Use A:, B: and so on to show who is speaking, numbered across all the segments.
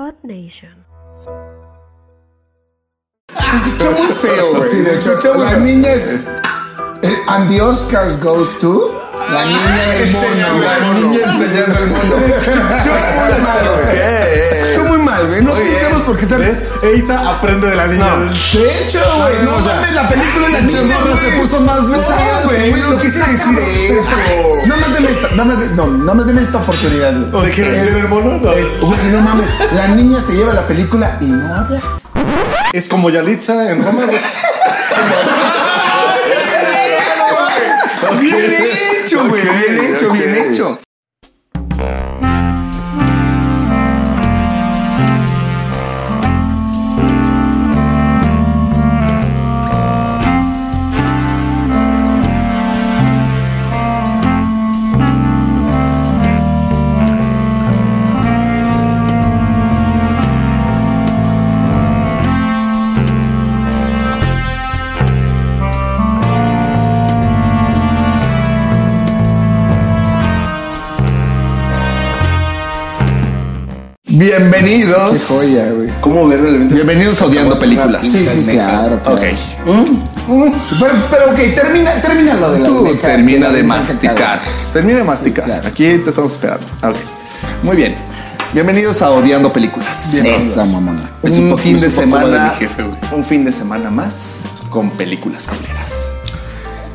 A: Odd Nation.
B: Está muy feo, güey.
C: Sí, de hecho, la niña es. eh, and the Oscars goes to. La niña del mono,
B: La niña enseñando el mono.
C: Escuchó muy mal, güey. Escuchó muy mal, güey. No tenemos por qué estar.
D: ¿Ves? Eisa aprende de la niña.
C: De hecho, güey, no, mames, la película la niña
B: se puso más
C: No,
B: versada,
C: güey, no quise decir eso. No más deme esta, no no, no más deme esta oportunidad. güey.
D: ¿De qué el mono? No.
C: es- Güey, no mames, la niña se lleva la película y no habla.
D: Es como Yalitza en Roma. güey.
C: Bien hecho, güey, bien hecho, bien hecho.
B: Bienvenidos.
C: Qué joya, güey.
B: ¿Cómo ver realmente? Bienvenidos a Odiando Películas.
C: Sí, sí, claro. claro.
B: Ok.
C: Pero, pero ok, termina, termina lo de la
B: Tú
C: almeja,
B: termina
C: la
B: de masticar. Termina de masticar.
C: claro.
B: Aquí te estamos esperando. Ok. Muy bien. Bienvenidos a Odiando Películas.
C: Esa mamona. Es un
B: fin de
C: un
B: semana.
C: de jefe,
B: un fin de semana más con películas culeras.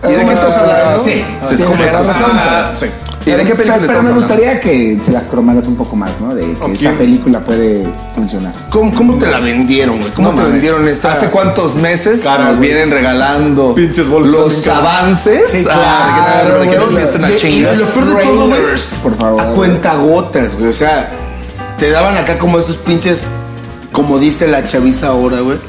B: ¿Y de
C: Ah,
B: qué estás hablando?
C: Sí,
B: Sí. Ah, sí. ¿Y de qué
C: Pero-
B: película
C: Pero,
B: estamos
C: me gustaría que se las cromaras un poco más, ¿no? De que esa película puede funcionar.
E: ¿Cómo, cómo te la vendieron, güey? ¿Cómo
B: No
E: te
B: mames.
E: vendieron esta?
B: ¿Hace cuántos meses
D: Cara,
B: nos
D: güey.
B: vienen regalando
D: Pinches
B: los
D: caras.
B: avances?
C: Sí,
B: Ah,
C: claro,
B: que no-
E: y lo peor de todo, güey,
C: por favor.
E: A cuentagotas, güey. O sea, te daban acá como esos pinches, como dice la chaviza ahora, güey.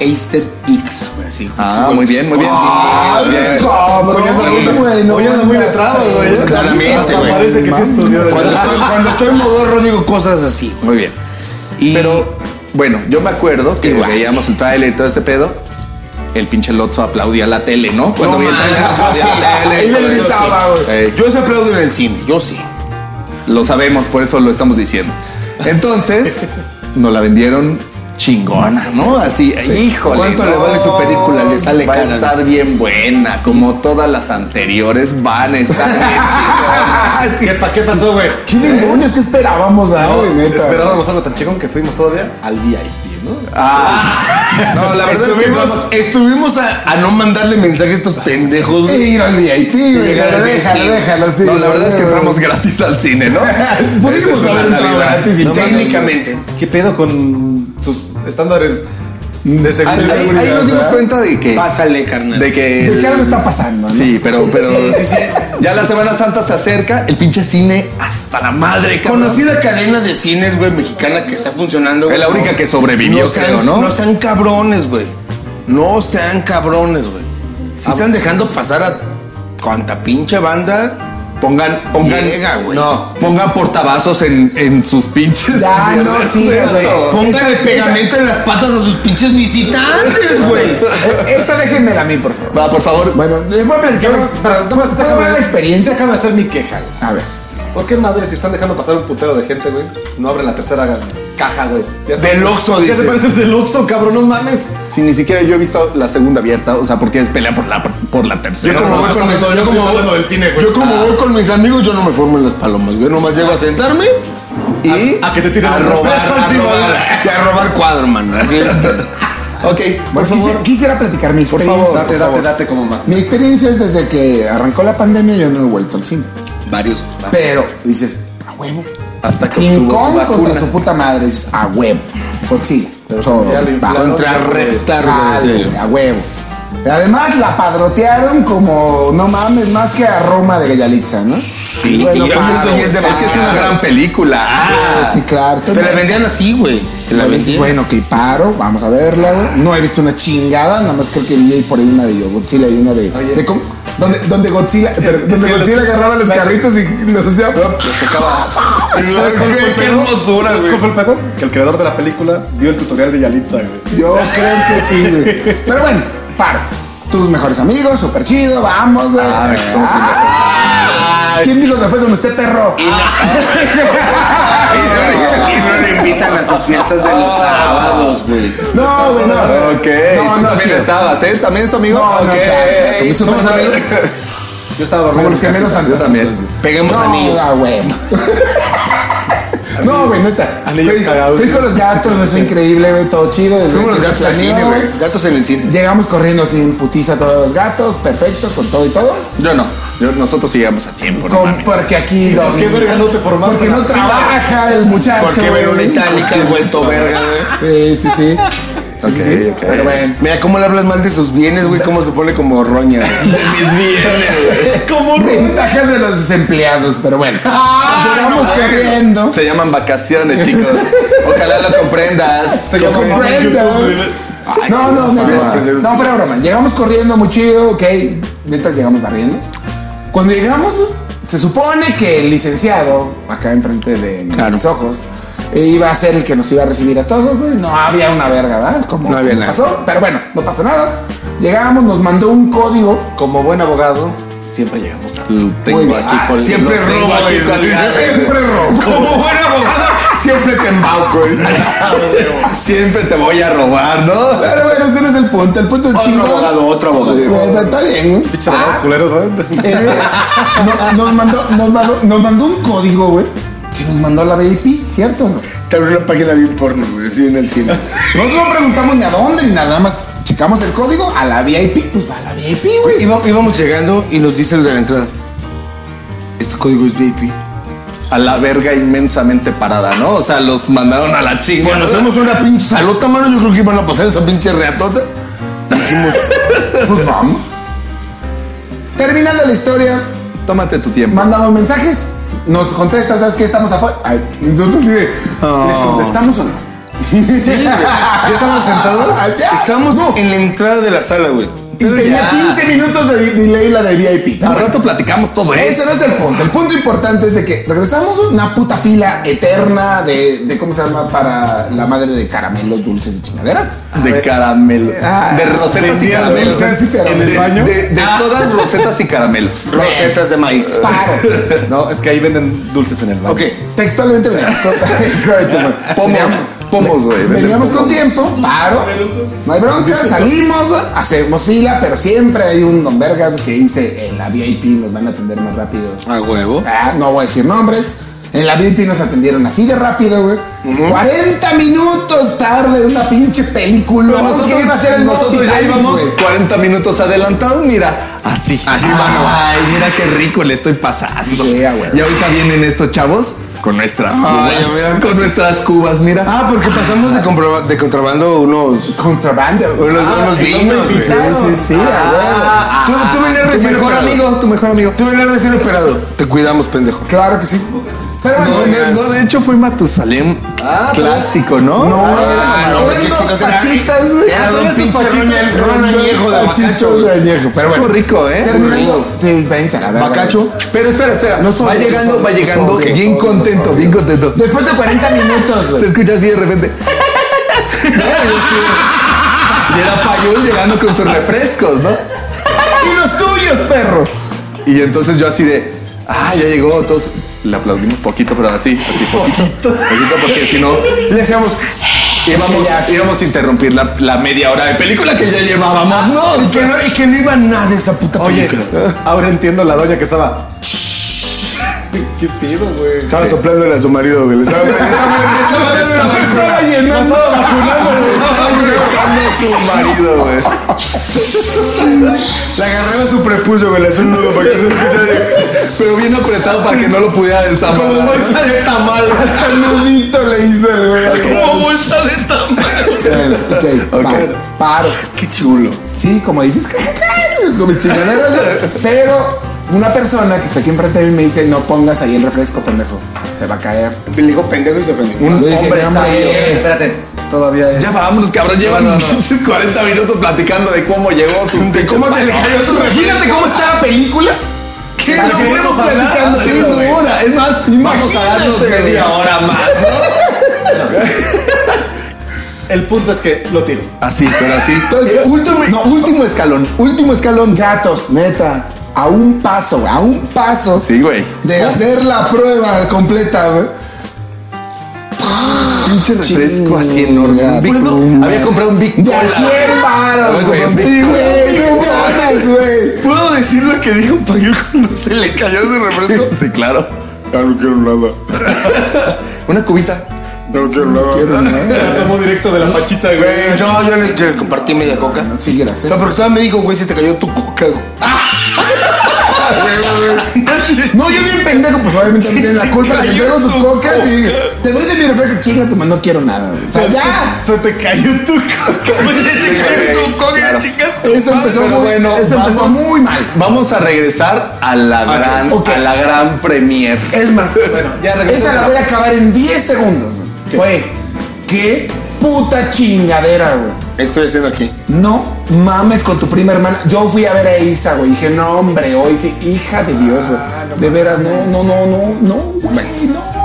E: Easter X. Así,
B: Ah, muy bien, muy bien.
C: ¡Ay,
B: Bien.
C: cabrón! güey, no
D: anda muy letrado, güey.
E: Claramente,
D: Hasta
E: güey.
D: parece que sí estudió
E: Cuando estoy, estoy modorro digo cosas así.
B: Muy bien. Pero, bueno, yo me acuerdo que veíamos el tráiler y todo ese pedo. El pinche Lotso aplaudía la tele, ¿no? Cuando
E: No
B: vi el tráiler
E: mames,
B: aplaudía
E: sí,
B: la tele.
E: gritaba, güey.
B: Ey,
E: yo se aplaudo en el cine, yo sí.
B: Lo sabemos, por eso lo estamos diciendo. Entonces, nos la vendieron chingona, ¿no? Así, híjole.
E: ¿Cuánto
B: no,
E: le vale su película? Le sale
B: Va a
E: cara,
B: estar bien buena, como todas las anteriores van a estar bien chingonas.
D: ¿Qué, pa- ¿Qué pasó, güey?
C: ¿Qué demonios? ¿Qué esperábamos, güey, neta?
D: Esperábamos algo tan chingón que fuimos todavía al VIP, ¿no?
B: Ah, no, la verdad es que
E: Estuvimos, estuvimos a, a no mandarle mensaje a estos pendejos, güey.
C: Ir al VIP, güey. Déjalo, déjalo, sí.
B: No, la verdad es que entramos gratis al cine, ¿no?
C: Pudimos haber entrado gratis y
E: No,
C: técnicamente.
D: ¿Qué pedo con sus estándares de
B: Ahí,
D: seguridad?
B: ahí- ahí nos dimos cuenta de que.
E: Pásale, carnal.
B: De que.
C: De que algo está pasando, ¿no?
B: Sí, pero, pero
E: Sí, sí,
B: ya la Semana Santa se acerca, el pinche cine hasta la madre, cabrón.
E: Conocida cadena de cines, güey, mexicana que está funcionando.
B: Es la única que sobrevivió,
E: sean,
B: creo, ¿no?
E: No sean cabrones, güey. No sean cabrones, güey. Si están dejando pasar a cuanta pinche banda.
B: Pongan, pongan,
E: Llega, güey.
B: no, pongan portavasos en, en sus pinches.
C: Ya, no, sí, güey.
E: Póngale pegamento en las patas a sus pinches visitantes, güey.
C: Esta déjenmela a mí, por favor.
B: Va, por favor.
C: Bueno, les voy a platicar. ¿Puedo
D: déjame-
C: de la experiencia?
D: Déjame hacer mi queja, güey.
C: A ver.
D: ¿Por qué madre si están dejando pasar un putero de gente, güey? No abren la tercera caja, güey. Ya
E: Del Oxxo,
D: Ya
E: dice.
D: se parece el del Oxxo, cabrón, no mames.
B: Si ni siquiera yo he visto la segunda abierta, o sea, porque es pelea por la, por la tercera.
E: Yo como
D: no,
E: voy con mis yo como
D: estamos hablando
E: voy-
D: del cine, güey.
E: Yo como
D: Ah.
E: voy con mis amigos, yo no me formo en las palomas, güey. Nomás llego a sentarme
B: y
D: A que te tiren
E: a robar, a robar, y a robar cuadro, man. Así.
B: Ok, por favor.
C: quisi- quisiera platicar mi experiencia.
D: Date,
C: por
D: date,
C: favor.
D: date como man.
C: Mi experiencia es desde que arrancó la pandemia, yo no he vuelto al cine.
E: Varios.
C: Pero dices, a huevo.
B: Hasta que
C: King
B: su
C: Kong contra su puta madre, dices, a huevo. Godzilla. Todo,
D: le
C: va.
D: inflaron.
E: Contra reptar,
C: a huevo. Además la padrotearon como, no mames, más que a Roma de Gallalitza, ¿no?
E: Sí,
C: Bueno, claro,
E: es de
B: Es que es una gran película.
C: Ah, sí, claro.
E: Te la vendían así, güey. Te la
C: Pero dices,
E: vendían.
C: bueno, que paro, vamos a verla, güey. No he visto una chingada, nada más creo que vi ahí por ahí una de Godzilla y una de.
D: Oye.
C: de cómo- donde, donde Godzilla, pero donde Godzilla
D: los-
C: agarraba los carritos y los hacía.
D: ¿Sabes cuál fue el
E: Qué hermosura,
D: ¿Sabes
E: güey.
D: cuál fue el pedo? Que el creador de la película vio el tutorial de Yalitza, güey.
C: Yo creo que sí, güey. Pero bueno, paro. Tus mejores amigos, súper chido, vamos, güey.
B: Ah, somos
C: Ah, ¿Quién dijo que fue con usted, perro?
E: Y no le invitan a sus fiestas de los sábados, güey.
C: No, güey, no.
B: Ok,
C: No, no,
B: también estabas, ¿eh? ¿También es tu amigo?
C: No, no,
B: ok.
C: como
B: Somos amigos.
D: Yo estaba
C: Como
D: dormido.
C: los
D: en mi
C: gemelos.
B: Yo también.
E: Peguemos
C: no,
E: anillos.
C: ah, güey. No, güey, neta.
D: Anillos
C: Fui,
D: cagados.
C: fui con los gatos, es increíble, güey, todo chido. Desde
E: Fuimos los gatos al cine, güey. Gatos en el cine.
C: Llegamos corriendo sin putiza a todos los gatos, perfecto, con todo y todo.
B: Yo no. Yo- nosotros llegamos a tiempo, no
C: Con-
B: mames.
C: porque aquí. don-
D: ¿Qué verga no te formaste
C: Porque no trabaja el muchacho.
E: Porque
C: güey.
E: itálica vuelto verga, güey.
C: Sí, sí, sí. Sí, sí,
B: Ok,
C: sí.
B: ok.
C: Pero bueno.
E: Mira cómo le hablas mal de sus bienes, güey, cómo se pone como roña. güey.
C: Como ventajas de los desempleados, pero bueno. Llegamos corriendo.
B: Se llaman vacaciones, chicos. Ojalá lo comprendas.
D: Se llama
C: Comprenda,
D: YouTube,
C: güey.
D: güey.
C: No, no, No,
E: chingo.
C: fuera broma. Llegamos corriendo muy chido, ok. Neta, llegamos barriendo. Cuando llegamos, se supone que el licenciado, acá enfrente de
E: Claro.
C: mis ojos, iba a ser el que nos iba a recibir a todos, güey. No había una verga, ¿verdad? Es como
E: No había nada.
C: pasó, pero bueno, no pasa nada. Llegamos, nos mandó un código.
D: Como buen abogado, siempre llegamos tarde.
B: Tengo
C: Muy bien.
B: aquí
C: Ah,
B: con
E: Siempre
B: tengo
E: robo,
B: aquí.
C: Siempre robo.
E: Como buen abogado, siempre te embauco.
B: Siempre te voy a robar, ¿no?
C: Pero bueno, ese no es el punto. El punto es
E: Otro
C: chingón.
E: abogado, otro abogado.
C: Bueno, Está bien, güey.
D: Pinches abogados
C: Ah,
D: culeros.
C: Eh, no- nos, mandó, nos, mandó, nos mandó un código, güey, que nos mandó a la VIP, ¿cierto o no?
E: Te abrió una página bien porno, güey, así en el cine.
C: Nosotros no preguntamos ni a dónde ni nada más. Checamos el código a la VIP, pues va a la VIP, güey.
E: Iba- íbamos llegando y nos dice el de la entrada. Este código es VIP.
B: A la verga inmensamente parada, ¿no? O sea, los mandaron a la chinga.
E: Cuando hacemos una pinche salota, mano, yo creo que iban a pasar esa pinche reatota. Dijimos,
C: Pues vamos. Terminando la historia,
B: Tómate tu tiempo.
C: mandamos mensajes, nos contestas, ¿sabes qué? Estamos afuera. Ay, entonces sí, de, ¿les contestamos o no?
E: ¿ya estaban sentados? Estamos en la entrada de la sala, güey.
C: Y tenía
B: ya.
C: 15 minutos de delay la de VIP. pero
B: Al rato platicamos todo
C: Ese
B: eso.
C: no es el punto. El punto importante es de que regresamos a una puta fila eterna de, de ¿cómo se llama? Para la madre de caramelos, dulces y chingaderas.
B: De caramelo.
C: Ah,
B: de rosetas y caramelos.
C: dulces y caramelos.
B: De-
C: ¿En el baño?
B: De, de sodas, rosetas y caramelos.
E: Rosetas de maíz.
C: Paro.
D: No, es que ahí venden dulces en el baño.
E: Ok.
C: Textualmente veníamos
B: Pomos. Pomos, güey.
C: veníamos con tiempo, paro. No hay bronca, salimos, güey, hacemos fila, pero siempre hay un don Vergas que dice en la VIP nos van a atender más rápido.
E: A huevo.
C: Ah, no voy a decir nombres. En la VIP nos atendieron así de rápido, güey. 40 minutos tarde, una pinche película.
B: Pero nosotros,
C: iba a ser
B: nosotros ya íbamos
C: güey.
B: 40 minutos adelantados, mira. Así.
E: Así,
B: Ay, mira qué rico le estoy pasando. Y ahorita vienen estos chavos con nuestras
E: Ay,
B: cubas.
E: mira.
B: con nuestras cubas, mira.
E: Ah, porque pasamos de, comproba- de contrabando unos.
C: Contrabando.
E: Unos, unos vinos.
C: Sí, sí, sí, a
E: Tú, tú venías
B: tu
E: recién
B: mejor
E: operado.
B: amigo, tu mejor amigo.
E: Tú venías recién operado. Te cuidamos, pendejo.
C: Claro que sí. Pero
B: No,
C: bueno,
B: no, no, de hecho fue Matusalem clásico, ¿no?
C: No,
E: Ah,
C: era,
E: no,
C: eran dos pachitas, güey.
E: Era
C: Ah,
E: don
C: estos
E: pinche
C: pachitas,
E: roña-
C: eran
E: ron
C: dos
E: añejo de bacacho,
C: de añejo. Pero bueno,
B: rico, ¿eh?
C: Terminando, sí, la verga.
E: Bacacho.
B: Pero espera, espera.
C: No
B: va llegando, va llegando. bien contento, bien contento.
C: Después de 40 minutos,
B: Se
C: güey.
B: escucha así de repente. y era Payul llegando con sus refrescos, ¿no?
C: Y los tuyos, perro.
B: Y entonces yo así de, ah, ya llegó. Entonces le aplaudimos poquito, pero así, así poquito. Poquito porque si no, le decíamos, íbamos,
C: Ya.
B: íbamos a interrumpir la, la media hora de película que ya llevábamos, ¿no?
E: Y que no, y que no iba nada esa puta
D: Oye,
E: película.
D: ahora entiendo la doña que estaba. ¿Qué pido, güey?
E: Estaba soplándole a su marido, güey. Le Estaba,
C: Estaba llenando, vacunando.
B: Su marido, güey.
E: Le agarraba su prepucio, güey. Le hacía un nudo para que se escuchara.
B: Pero bien apretado para que no lo pudiera desamarrar.
E: Como bolsa de tamal.
C: Hasta el nudito le hizo el güey.
E: Como bolsa de tamal.
C: Ok,
B: Ok.
C: paro, paro.
E: Qué chulo.
C: Sí, como dices, como mis chingaderas, pero una persona que está aquí enfrente de mí me dice, no pongas ahí el refresco, pendejo. Se va a caer.
E: Le dijo pendejo y se ofendió.
C: Un
B: hombre
C: hombre
B: sabio.
D: Espérate, todavía es.
B: Ya vámonos, cabrón. Llevan
D: No, no, no.
B: 40 minutos platicando de cómo llegó su.
E: De cómo se le cayó tu
C: Imagínate cómo está la película.
B: Lo
C: que vamos hablando,
B: platicando sin
C: güey.
B: duda. Es más, vamos a darnos media hora más.
D: El punto es que lo tiro.
B: Así, pero así.
C: Entonces,
B: Eh, último, no, último escalón. Último escalón.
C: Gatos, neta. A un paso, a un paso
B: Sí, güey.
C: de hacer la prueba completa, güey.
B: Pinche refresco así enorme. Big-
C: tu
B: había comprado un Big
C: De
B: Cola.
C: 100 varos,
B: Güey,
C: güey.
B: sí.
C: Sí, güey, no mames, güey.
E: ¿Puedo decir lo que dijo Payul cuando se le cayó ese refresco?
B: Sí, claro.
E: Ya no quiero nada.
B: Una cubita.
E: Ya no quiero nada.
C: Quiero nada.
D: Directo de la pachita, güey.
E: Güey, yo, yo le, compartí media coca.
C: Sí,
E: O
C: gracias.
E: sea, porque estaba me dijo, güey, se te cayó tu coca, güey.
C: No, yo bien pendejo, pues obviamente no tiene la culpa. Le entrego sus cocas y te doy de mi refresco, chinga tu no quiero nada. O sea, ya.
D: Se te cayó tu coca.
E: Se te cayó tu coca, chica.
C: Eso empezó, muy,
B: bueno,
C: eso empezó muy mal.
B: Vamos a regresar a la gran,
C: ok.
B: a la gran premier.
C: Es más,
D: Bueno, ya regresamos.
C: Esa la voy a acabar en 10 segundos. Fue, qué puta chingadera, güey.
E: Estoy haciendo aquí.
C: No mames con tu prima hermana. Yo fui a ver a Isa, güey. Dije, no, hombre, hoy sí, hija de Dios, güey. de veras, no, no, no, no, no, güey, no.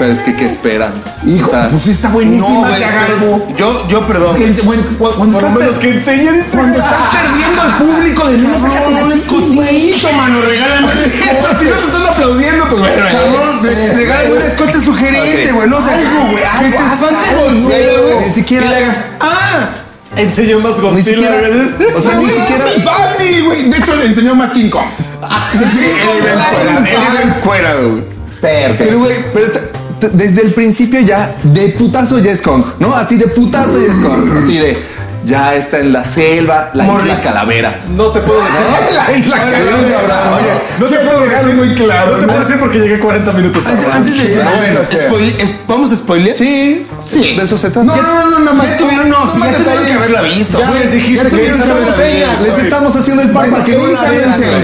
B: Pero es que, ¿qué esperan?
C: Hijo,
B: O sea,
C: pues está buenísima,
E: No,
C: que haga algo.
E: Yo, yo, perdón.
C: Es que, bueno, cu- cuando
D: Por
C: estás
D: menos que enseñe, dice.
C: Cuando estás perdiendo al público de nuevo, sácate la
E: escotito, mano, regálame un escote.
C: Si no te están aplaudiendo, pues bueno.
E: Cabrón, re- regálame un escote sugerente, güey. No.
C: Algo, güey,
E: Que te espante Godzilla,
C: güey.
B: Ni siquiera-
E: le hagas, ¡ah!
D: Enseñó más Godzilla,
B: o sea, ni siquiera,
C: fácil, güey. De hecho, le enseñó más King Kong.
E: Él iba encuerado, güey.
C: Perfecto.
B: pero güey, pero desde el principio ya, de putazo ya es Kong, ¿no? Así de putazo ya es Kong, así de, ya está en la selva, la
E: Morri-
B: isla calavera.
D: No te puedo decir.
C: La isla Calavera.
D: oye, no te puedo
C: dejar muy claro.
D: No te puedo decir porque llegué 40 minutos tarde.
E: Antes, de ¿vamos a spoiler?
B: Sí,
E: Sí.
B: de eso se trata.
C: No, no, no, no, nada más.
E: Ya tuvieron, no, ya tuvieron que
D: Ya les dijiste
E: Ya
D: que
E: tuvieron
D: esa
E: que haberla
D: enseña,
E: visto.
B: Les estamos haciendo el pan
C: Bueno,
B: para que no
C: Isa.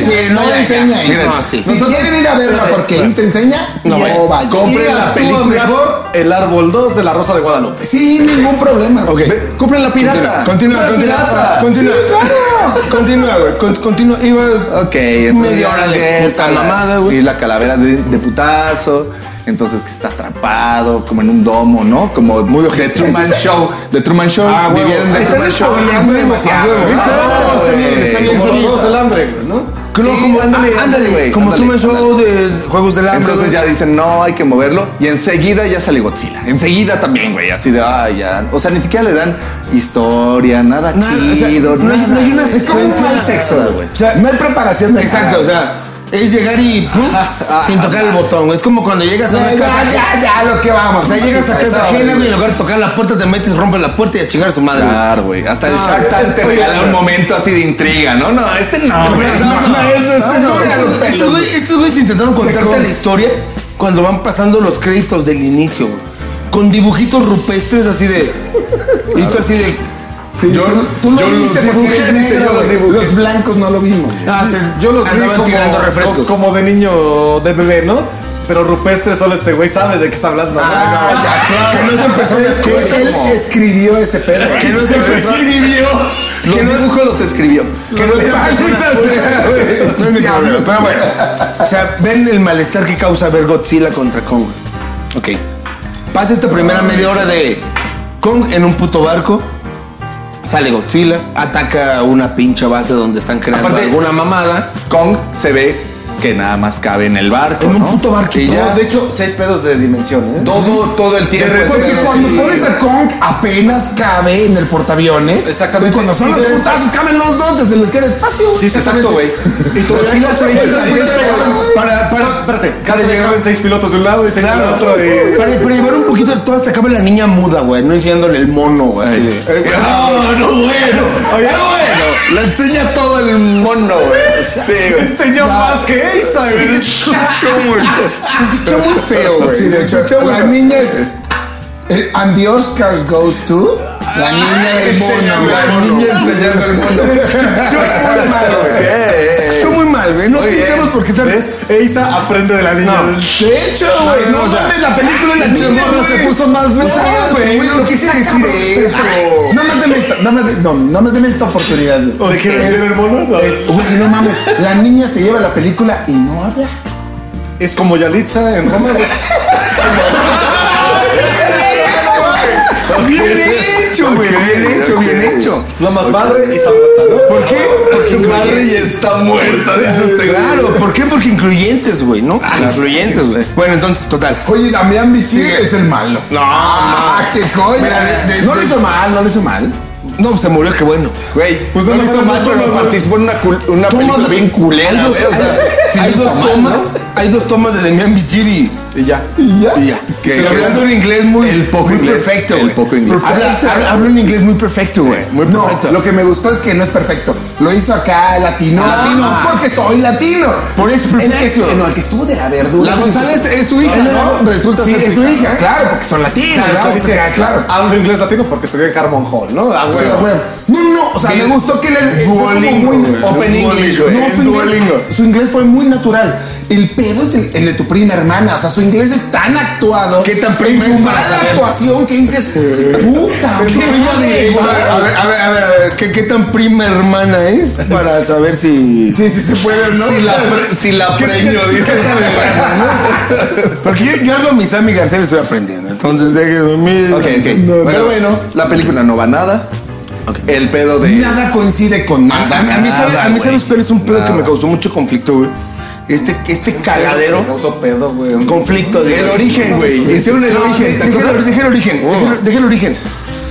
E: Sí, no,
C: no enseña.
E: No,
C: Si quieren ir a verla porque Isa enseña, no,
E: No,
C: vayan.
B: compren la película.
D: mejor El Árbol 2 de la Rosa de Guadalupe.
C: Sin ningún problema.
E: Ok.
B: Compren la pirata.
E: Continúa,
B: La
E: continúa.
B: pirata.
E: Continúa. Continúa, güey. con- Continúa. Iba.
B: Ok,
E: Media hora de puta mamada, güey.
B: Y la calavera de putazo. Entonces que está atrapado, como en un domo, ¿no? Como
E: Muy
B: de. Truman Show. De Truman Show.
E: Ah.
B: Vivieron de Truman Show.
C: demasiado,
E: Ah, está bien, está bien.
D: Hambre, ¿no?
B: Sí,
E: como,
B: ándale,
E: ah,
B: ándale, güey,
E: Como
B: ándale,
E: Truman Show de Juegos del Hambre.
B: Entonces ya dicen, no, hay que moverlo. Y enseguida ya sale Godzilla. Enseguida también, güey. Así de, ay, ya. O sea, ni siquiera le dan historia, nada,
E: Nada, o sea,
B: chido,
E: no hay- no hay una
B: güey.
C: Es como un
E: secuencia.
C: mal sexo, güey.
E: O sea,
C: no hay preparación de
E: Exacto,
C: nada.
E: o sea, es llegar y ¡pum! sin tocar el botón. güey. Es como cuando llegas a
C: Ya,
E: una
C: ya,
E: casa.
C: ya, ya, lo que vamos.
E: O sea, llegas a casa ajena, güey, en lugar de tocar la puerta, te metes, rompes la puerta y a chingar a su madre. güey.
B: Claro, güey. Hasta el
E: No,
B: te regala un momento así de intriga, ¿no? No, este no, güey.
E: No, no, no, no,
B: no,
E: no,
B: güey.
E: Estos güey- estos güeyes intentaron contarte la historia cuando van pasando los créditos del inicio, güey. Con dibujitos rupestres así de. Y tú así de.
C: Sí,
B: Yo-
C: tú, tú lo
B: yo los
C: viste porque
B: dibujé,
C: eres
B: dice,
C: negro,
B: yo los dibujé.
C: Los blancos no lo vimos.
E: Ah,
D: Yo los vi como, como de niño de bebé, ¿no? Pero rupestre solo este güey sabe de qué está hablando. ¿no?
C: Ah, ya, claro.
E: Que no sean personas
C: Es que
E: que-
C: él
E: como-
C: escribió ese pedo.
E: Que no sean personas.
B: Los
E: Que no-
B: dibujos los escribió.
E: Que no. No es mi problema, pero bueno. O sea, ven el malestar que causa ver Godzilla contra Kong. Ok. Pasa esta primera media hora de Kong en un puto barco. Sale Godzilla, ataca una pinche base donde están creando
B: Aparte-
E: alguna mamada.
B: Kong se ve que nada más cabe en el barco.
E: En un
B: ¿no?
E: puto barquito.
B: Ya
D: de hecho, sí hay pedos de dimensión, ¿eh?
B: todo, todo el tiempo.
C: Porque cuando
B: sí.
C: pones a Kong apenas cabe en el portaaviones.
D: Exactamente.
C: Y cuando son los putazos caben los dos, desde les queda espacio.
B: Sí, exacto, güey.
D: Y todavía
B: Godzilla se ve que la puedes pegar.
E: Para, para, espérate.
D: Cada caben seis pilotos de un lado y seis del otro.
E: Para, llevar un poquito de todo hasta acaba la niña muda, güey. No enseñándole el mono, güey. No, no, bueno.
B: Oye, bueno, le enseña todo el mono, güey. Sí, güey.
D: Enseñó más que Asa, güey.
E: Se escuchó muy, se escuchó muy feo, güey.
C: Sí, de hecho, la niña es. eh, and the Oscars goes to. La niña del mono.
B: La niña enseñando el mono.
E: Se escuchó muy mal, güey. Se escuchó muy No tenemos por qué estar.
D: ¿Ves? Asa aprende de la niña.
E: No.
C: De hecho, güey, no,
E: no, o sea,
C: mames, la película de la güey.
B: se puso más
C: No,
B: verga,
C: güey, no
B: no
C: quise decir
B: decir
C: eso. No más deme esta, no más no, no más deme esta oportunidad.
D: ¿O de qué enseña el mono? No.
C: Güey, no mames, la niña se lleva la película y no habla.
D: Es como Yalitza en Roma.
E: Bien hecho, güey. Bien hecho, bien hecho.
D: Nada más barre y está muerta, ¿no?
E: ¿Por qué? Porque
B: Barry ya está muerta, dice este güey.
E: Claro, ¿por qué? Porque incluyentes, güey, ¿no? incluyentes, güey. Bueno, entonces, total.
C: Oye, Damián Bichir es el malo.
E: No,
C: Ah, qué joya.
E: Mira, de- de-
C: no lo
E: de-
C: hizo mal, no lo hizo mal.
E: No, se murió, qué bueno.
B: Güey,
C: Pues
B: no
C: no
B: hizo mal, pero participó en una, una película bien culera,
E: Hay dos, tomas, hay dos tomas de Demian Bichir y,
D: Y ya.
C: Y ya.
E: y ya.
B: Que-
E: hablando en inglés muy,
B: el poco
E: muy
B: inglés,
E: perfecto, güey.
B: poco inglés.
E: Habla,
C: Perfecto.
E: habla- habla un inglés muy perfecto, güey. Muy
C: No,
E: perfecto.
C: lo que me gustó es que no es perfecto. Lo hizo acá latino.
E: Ah.
C: latino, porque soy latino.
E: Por eso es
C: El que,
E: perfecto.
C: no, el que estuvo de la verdura.
B: La González es su hija, ¿no? Resulta
C: sí,
B: ser
C: es
B: su hija,
C: hija.
B: ¿no?
C: Claro, porque son latinos.
D: Claro,
C: claro.
D: Hablo inglés latino porque estudié en Harmon Hall, ¿no? Ah,
C: O sea,
D: güey.
C: güey. No, no, o sea, me gustó que le fue como muy
E: güey.
B: Open English, güey.
C: No, su
E: Duolingo.
C: inglés, su inglés fue muy natural. El pedo es el, el de tu prima hermana. O sea, su inglés es tan actuado.
E: ¿Qué tan
C: En
E: prima
C: su
E: es para
C: mala actuación que dices, puta
D: Es su prima de-
E: A ver, a ver, a ver, a ver, ¿qué, qué tan prima hermana es? Para saber si...
C: Sí, sí se puede, ¿no?
B: Si la, pre- si la preño, dice.
E: Porque yo, yo algo a mi Sammy García le estoy aprendiendo. Entonces, déjenme.
B: Ok, ok.
C: No,
B: Pero
C: no.
B: bueno, la película no va nada. El pedo de.
C: Nada coincide con
E: A,
C: nada.
E: a mí, a mí, ¿sabes, a mí. ¿sabes cuál es un pedo que
B: Nada.
E: me causó mucho conflicto, güey? Este, este cagadero.
D: Pedo, güey.
E: Conflicto de.
B: El origen, güey. Hicieron el origen.
E: de-
B: ¿te
E: Deja
B: acuerdas?
E: el- origen. deja el- Deja el origen.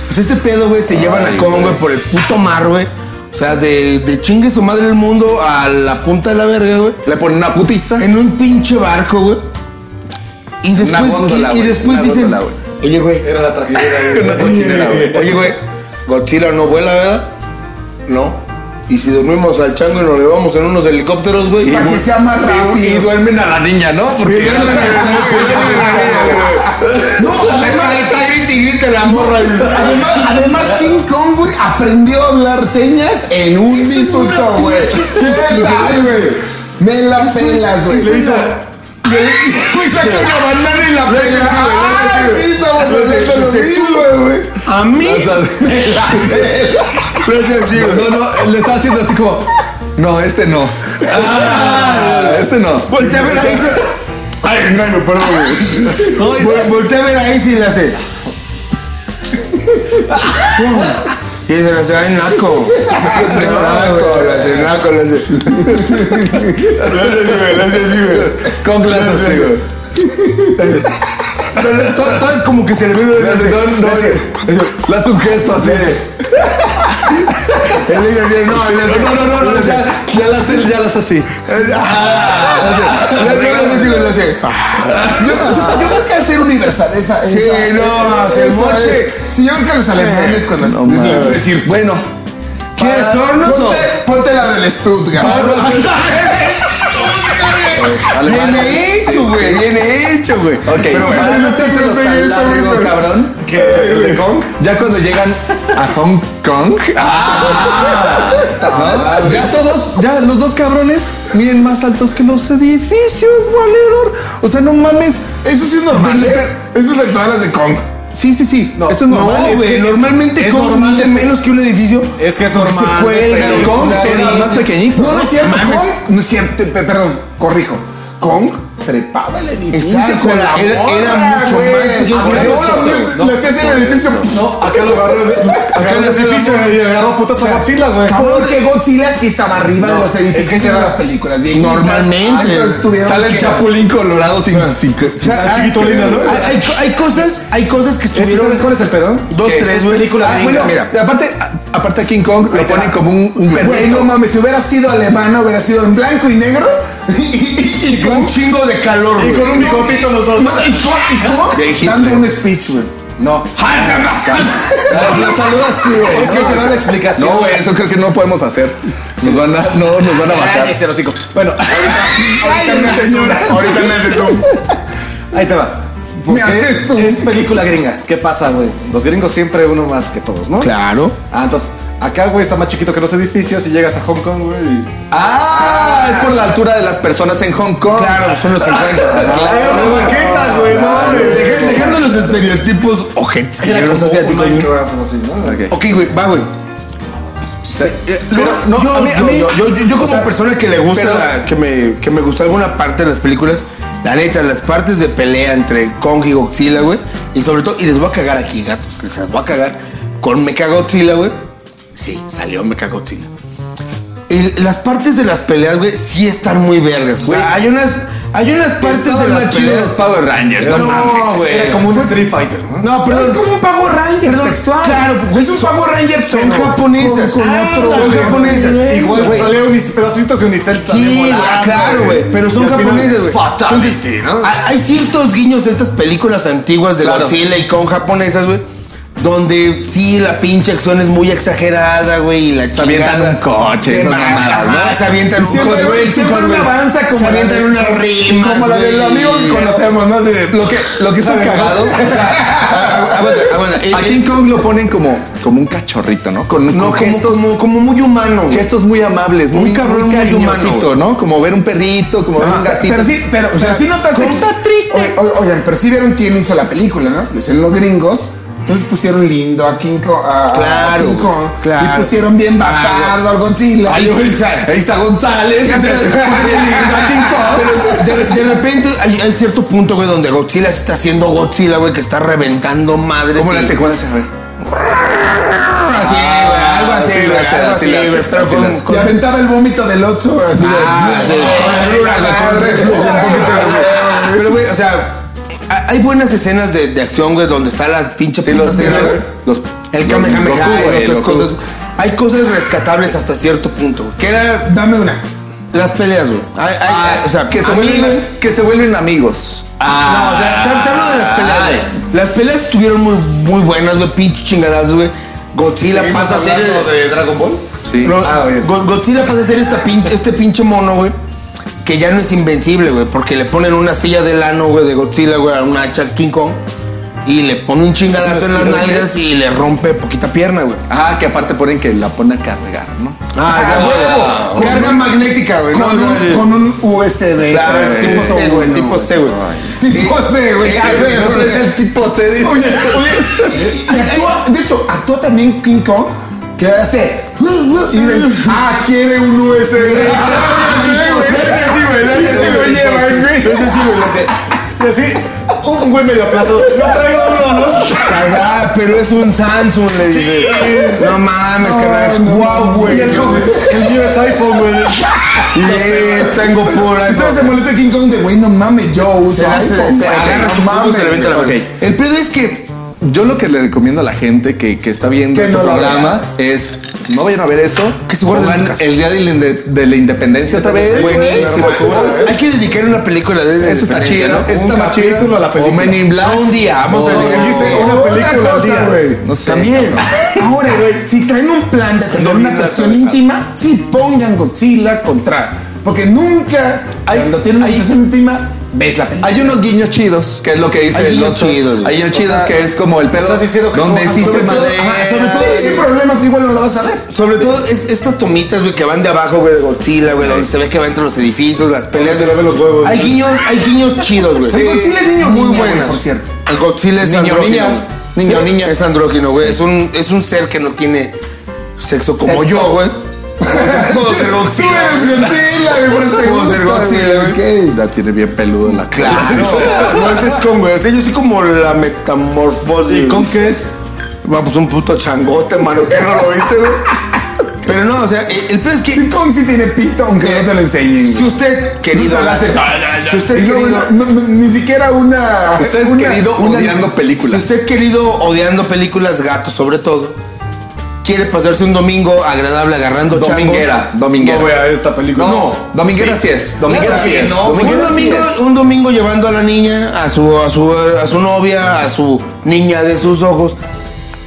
E: Pues este pedo, güey, se llevan a Kong,
B: güey.
E: por el puto mar, güey. O sea, de, de chingue su madre el mundo a la punta de la verga, güey.
B: Le ponen una putiza.
E: En un pinche barco, güey. Y después,
B: Una góndola,
E: y, y después
B: una
E: dicen,
B: góndola, güey.
E: oye, güey,
D: Era la
B: trajinera, güey.
E: oye, güey, Godzilla no vuela, ¿verdad? No. Y si dormimos al chango y nos llevamos en unos helicópteros, güey.
C: Para que sea más
B: Y,
C: rápido.
B: duermen a la niña, ¿no? Porque
E: No, además está grita y grita la morra.
C: Además, además, King Kong, güey, aprendió a hablar señas en un minuto, güey. Me la pelas, güey. Güey, saca una banana y la
E: güey,
C: Ah, sí, estamos haciendo lo mismo.
E: A mí.
B: No, no, le está haciendo así como. No, este no. Ah, este no.
E: Voltea a ver ahí. Ay, engaño, perdón, güey. Vol- Voltea a ver ahí si le hace. Y se le hace, ay, naco. Naco, le hace, naco, le hace. Le hace así, güey, así, güey.
B: Con güey.
E: Todo- todo- como que se le ve
B: Le hace- no, no, le hace un gesto así de.
E: Él le dice así, no,
B: No, no, no, no, ya, ya las ya las así.
C: Yo, creo que hacer universal esa.
E: Sí, no, el moche.
C: es- Sí, yo creo que los alemanes cuando decir.
B: Bueno,
E: ¿Quiénes son los
C: Ponte, ponte la del Stuttgart.
E: Viene hecho, güey, viene hecho, güey.
B: ok.
E: Pero
B: para no hacerse los
E: güey
B: tan
E: es
B: largo,
E: güey,
B: cabrón.
D: ¿Qué? ¿El de Kong?
B: Ya cuando llegan a Hong Kong. ah, ¿no? Ya todos, ya los dos cabrones miden más altos que los edificios, valedor. O sea, no mames.
C: Eso sí es normal. ¿eh? Eso es actualas de Kong.
B: Sí, sí, sí.
D: No,
B: Eso es normal.
E: No,
B: Es que-
E: normalmente
D: es
E: Kong
D: normal
E: mide
D: de-
E: menos que un edificio.
D: Es que es
E: porque
D: normal
E: Se cuelga,
B: Kong era más pequeñito.
C: No, no es cierto. Kong, no es cierto. pe- Perdón, corrijo. Kong trepaba el edificio
E: Exacto,
C: con la
E: era-
C: morra,
E: era mucho
C: güey.
E: más.
C: Ahora
E: No,
C: no,
E: no,
C: le- le hacías en el edificio.
D: No, acá lo agarró. Acá en el edificio y agarró putas a Godzilla, güey.
C: Porque Godzilla sí estaba arriba de los edificios
D: es que
C: de las películas viejitas.
E: Normalmente.
B: Sale el chapulín colorado sin, sin,
D: chiquitolina, ¿no?
E: Hay, cosas, hay cosas que
D: ¿Ese
E: estuvieron.
D: ¿Sabes cuál es el pedo?
E: Dos, tres,
D: es
E: güey.
D: película
B: Ah, bueno, mira, aparte, aparte a King Kong lo ponen como un, un
C: Güey, no mames, si hubiera sido alemana, hubiera sido en blanco y negro. y, y- y
E: Y con un chingo de calor,
D: Y
E: güey.
D: con un bigotito los dos.
C: Y y
B: Hitler.
C: dando un speech, güey.
D: No.
B: La saluda así, güey.
D: Es que te da la explicación.
B: No, güey, eso creo que no podemos hacer. Nos van a, no, nos van a bajar.
D: El hocico. Bueno,
C: Ay,
E: me haces
C: señora.
E: zoom, Ahorita me haces zoom.
D: ahí te va.
C: Me haces zoom.
D: Es película gringa. ¿Qué pasa, güey? Los gringos siempre uno más que todos, ¿no?
E: Claro.
D: Ah, entonces, acá, güey, está más chiquito que los edificios y llegas a Hong Kong, güey.
B: Ah, es por la altura de las personas en Hong Kong.
E: Claro, son los 50.
D: Claro, maqueta, güey, no mames.
E: Deja- Dejando los estereotipos ojetes que
D: Era
E: tienen
D: como
E: los.
B: Ok.
E: Güey, va, güey.
B: Pero,
E: no, yo, como persona que le gusta, que, me, que me gusta alguna parte de las películas, la neta, las partes de pelea entre Kong y Godzilla, güey, y sobre todo, y les voy a cagar aquí, gatos, les voy a cagar con Mecha Godzilla, güey. Sí, salió Mechagodzilla. El- las partes de las peleas, güey, sí están muy vergas. O sea,
B: Güey,
E: hay unas, hay unas partes de las peleas.
B: los Power Rangers, no mames.
E: güey.
D: Era como un Street Fighter, ¿no?
E: No, perdón.
C: Es como un Power Ranger
E: Perdón,
C: textual.
E: claro, güey,
C: es un
E: son-
C: Power Ranger
E: Son
C: pero
E: japonesas.
C: Con, con
E: Ah,
C: otro.
E: son
C: güey.
E: japonesas.
D: Igual
E: Güey.
D: salía unis, pedacitos de Unicel
E: Sí,
D: también
E: güey,
D: volando,
E: claro, güey. Pero son japoneses, güey.
D: Fatality, ¿no?
E: Hay, hay ciertos guiños de estas películas antiguas de
B: Claro.
E: Godzilla y con japonesas, güey. Donde sí, la pinche acción es muy exagerada, güey. Y la
B: Se avientan un coche, mamadas, ¿no?
E: Se avientan un
C: Siempre-
E: Hot Wheels,
C: siempre una avanza como
E: Se
C: la
E: avientan unas rimas.
C: Como la del
E: güey.
C: amigo que conocemos, ¿no? De,
B: Lo que, lo que está cagado.
E: Ah,
B: A King Kong lo ponen como, como un cachorrito, ¿no? Con,
E: No,
B: gestos,
E: como, como muy humano, güey.
B: gestos muy amables, muy,
E: Un cabrón muy humano,
B: ¿no? Como ver un perrito, como ver un
C: Ajá,
B: gatito.
C: Pero sí, pero, pero sí notaste.
E: ¿cómo está triste?
C: Oigan, pero sí vieron quién hizo la película, ¿no? Hicieron los gringos. Entonces pusieron lindo a King Kong. a- a
E: Claro,
C: King Kong,
E: claro.
C: Y pusieron bien bastardo al Godzilla.
B: Ahí, está, ahí está González.
E: Ya está, Pero de, de repente hay, hay cierto punto, güey, donde Godzilla se está haciendo Godzilla, güey, que está reventando madres.
B: ¿Cómo
E: y-
B: hace? ¿Cómo le hace? A ver.
E: Así, güey, algo así,
B: sí,
E: güey,
B: hace,
E: algo
B: así hace,
E: güey, pero con-
B: hace.
C: Y aventaba el vómito del 8. Así de-
E: Ah, sí, con de. Pero, güey, o sea, hay buenas escenas de, de acción, güey, donde está la pinche
B: Sí, los, los-
E: El
B: los-
E: Kamehameha otras cosas. Hay cosas rescatables hasta cierto punto, güey. Que era
C: Dame una.
E: las peleas, güey. Hay- hay-
B: Ah,
E: o sea,
B: que se, vuelven, que se vuelven amigos.
E: No, o sea, te, hablo de las peleas, güey. Las peleas estuvieron muy, muy buenas, güey, pinche chingadas, güey. Godzilla
D: ¿Seguimos
E: pasa a ser.
D: de Dragon Ball?
B: Sí.
E: No,
D: Ah,
E: Godzilla pasa a ser esta pinche, este pinche mono, güey. Que ya no es invencible, güey. Porque le ponen una astilla de lano, güey, de Godzilla, güey, a una hacha King Kong. Y le pone un chingadazo en las
B: de
E: nalgas y le rompe poquita pierna, güey.
B: Ah, que aparte ponen que la ponen a cargar, ¿no?
E: Ah, ya,
C: huevo.
E: güey. Carga magnética, güey.
C: Con,
E: no,
C: un, con un USB.
E: Claro, tipo C, güey. Tipo C, güey.
C: Tipo C, güey. Ah,
E: eh,
B: No es el tipo C. dice.
C: Oye, oye, y actúa, de hecho, actuó también King Kong, que hace. Y de, ah, quiere un USB.
E: Ese sí, güey, lo sé.
D: Y así, un güey medio aplazado. Yo traigo uno, ¿no?
E: Cagá, pero es un Samsung, le dice. No mames, carnal.
C: no,
E: Guau, güey.
D: Y el, el mío es iPhone, güey.
E: Y tengo por ahí.
C: Entonces se molesta King Kong de, güey, no mames, yo uso
E: Se, hace-
C: iPhone,
E: se
C: güey,
E: agarra
C: no
E: su culo y se le venta la mano.
B: Ok.
E: El pedo es que
B: Yo lo que le recomiendo a la gente que, que está viendo
C: Que
B: este
C: no
B: programa es no vayan a ver eso.
E: Que se guarden
B: el día de la, inde- de la independencia otra vez.
E: Buenísimo.
B: güey.
E: Hay que dedicar una película de
B: Eso está chido.
E: ¿no?
D: Un
B: está más chido.
D: capítulo a la película.
B: O Men in Black.
E: No, un día, vamos a dedicar
D: una película al día.
C: güey.
B: No sé.
E: También.
C: Ahora, güey, si traen un plan de tener
E: No,
C: una cuestión íntima, sí pongan Godzilla contra. Porque nunca,
B: Hay-
C: cuando tienen una cuestión íntima, ves la película.
B: Hay unos guiños chidos, que es lo que dice
E: Hay
B: el otro.
E: chidos.
B: Hay guiños chidos
D: sea,
B: que es como el pedo.
D: estás diciendo que
B: donde sí
D: sobre todo-
E: ajá, sobre todo-
C: Sí, sin problemas, igual no lo vas a ver.
E: Sobre todo es- estas tomitas, güey, que van de abajo, güey, de Godzilla, güey, donde se ve que va entre los edificios, las peleas.
D: ven los huevos.
E: Hay guiños, hay guiños chidos, güey.
C: El Godzilla es niño
E: muy
C: güey, por cierto.
E: El Godzilla es
B: Niño, niña. Niño,
E: Sí,
B: niña.
E: Es andrógino, güey. Es un, es un ser que no tiene sexo como yo, güey. Puedo ser Godzilla.
C: Tú eres Godzilla, güey, por eso te
E: Puedo ser
C: gusta,
E: Godzilla, güey.
C: Ok.
B: La tiene bien peludo la cara.
E: Claro. No, es con, güey. O sea, yo soy como la metamorfosis.
D: ¿Y con qué es?
E: Va, pues un puto changote, mano. ¿Qué no lo viste, güey? Pero no, o sea, el, el pedo es que.
C: Sí, Kong sí tiene pito, aunque no te lo enseñen.
E: Si usted, querido. Si usted, querido.
C: ni siquiera una.
B: Usted querido
C: una-
B: odiando
E: Si
B: películas.
E: usted, querido, odiando películas, gatos sobre todo, quiere pasarse un domingo agradable agarrando
B: Dominguera,
D: No
B: dominguera.
D: vea esta película.
B: No, dominguera sí, es. Dominguera sí es.
E: changos.
B: Dominguera
E: un,
B: sí
E: domingo,
B: es.
E: un domingo llevando a la niña, a su, a su, a su novia, a su niña de sus ojos.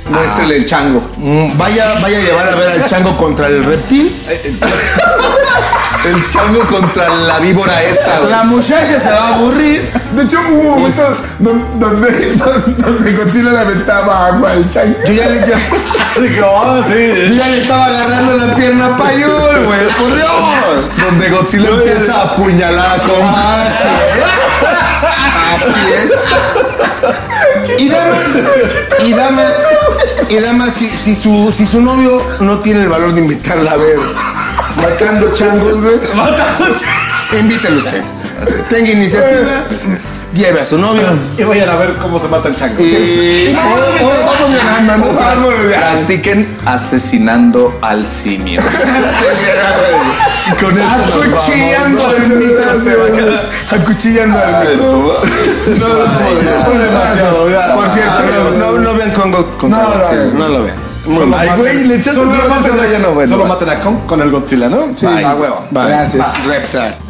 B: Muéstrele el chango.
E: Mm, Vaya, vaya a llevar a ver al chango contra el reptil.
B: El chango contra la víbora esa. güey.
E: La muchacha se va a aburrir.
C: De hecho, hubo momentos don- donde, donde Godzilla le aventaba agua al chango.
E: Yo ya le,
D: Dije, ah,
E: yo ya le estaba agarrando la pierna a Payul, güey. Por Dios.
B: Donde Godzilla empieza a apuñalar a Kong.
E: Así es. Y dama, y dama, y dama, si, si su, si su novio no tiene el valor de invitarla a ver matando changos, güey. Invítelo usted. tenga iniciativa, lleve a su novio.
D: Y vayan a ver cómo se mata el chango.
E: Y
C: Vamos ganando, ¿no? Vamos
B: Practiquen asesinando al simio. Y con.
E: Acuchillando al mito. Acuchillando al mito.
D: Fue demasiado, ya.
E: Por cierto, no, no, no vean Congo
C: No, no,
E: Godzilla,
C: no.
E: no lo vean.
D: Solo.
B: Ay, güey, le echaste
D: Solo
B: flores
D: maten
B: a Ryan Owen.
D: Solo maten a Kong con el Godzilla, ¿no?
B: Sí,
D: Bye.
B: a huevo.
C: Gracias.
E: reptar.